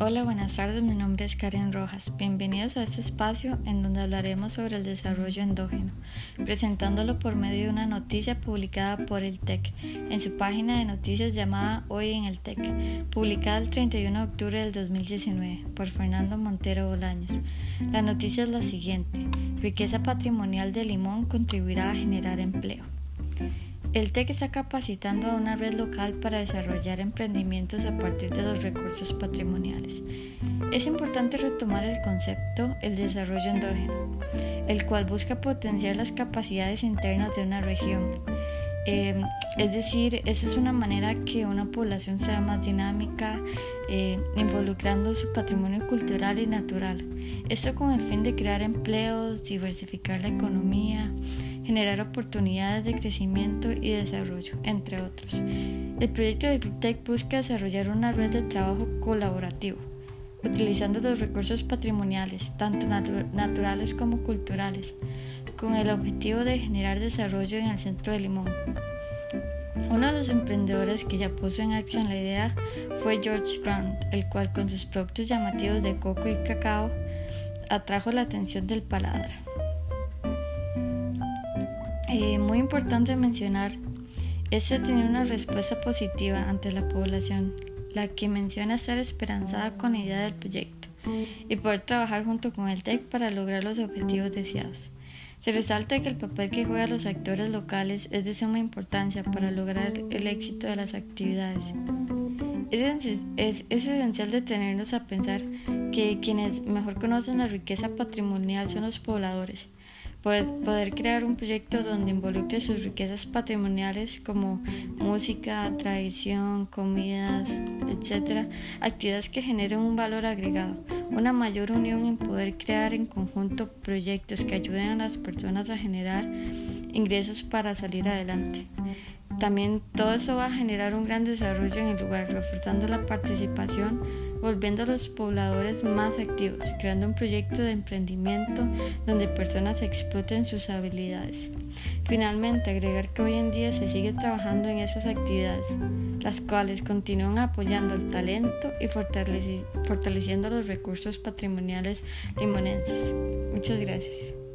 Hola, buenas tardes, mi nombre es Karen Rojas. Bienvenidos a este espacio en donde hablaremos sobre el desarrollo endógeno, presentándolo por medio de una noticia publicada por el TEC en su página de noticias llamada Hoy en el TEC, publicada el 31 de octubre del 2019 por Fernando Montero Bolaños. La noticia es la siguiente, riqueza patrimonial de limón contribuirá a generar empleo. El TEC está capacitando a una red local para desarrollar emprendimientos a partir de los recursos patrimoniales. Es importante retomar el concepto el desarrollo endógeno, el cual busca potenciar las capacidades internas de una región. Eh, es decir, esa es una manera que una población sea más dinámica, eh, involucrando su patrimonio cultural y natural. Esto con el fin de crear empleos, diversificar la economía, generar oportunidades de crecimiento y desarrollo, entre otros. El proyecto de TEC busca desarrollar una red de trabajo colaborativo, utilizando los recursos patrimoniales, tanto naturales como culturales, con el objetivo de generar desarrollo en el centro de Limón. Uno de los emprendedores que ya puso en acción la idea fue George Grant, el cual con sus productos llamativos de coco y cacao atrajo la atención del paladar. Eh, muy importante mencionar, este tiene una respuesta positiva ante la población, la que menciona estar esperanzada con la idea del proyecto y poder trabajar junto con el TEC para lograr los objetivos deseados. Se resalta que el papel que juegan los actores locales es de suma importancia para lograr el éxito de las actividades. Es, es, esencial detenernos a pensar que quienes mejor conocen la riqueza patrimonial son los pobladores poder, crear un proyecto donde involucre sus riquezas patrimoniales como música, tradición, comidas, etc. Actividades que generen un valor agregado, una mayor unión en poder crear en conjunto proyectos que ayuden a las personas a generar ingresos para salir adelante. También todo eso va a generar un gran desarrollo en el lugar, reforzando la participación, volviendo a los pobladores más activos, creando un proyecto de emprendimiento donde personas exploten sus habilidades. Finalmente, agregar que hoy en día se sigue trabajando en esas actividades, las cuales continúan apoyando el talento y fortaleciendo los recursos patrimoniales limonenses. Muchas gracias.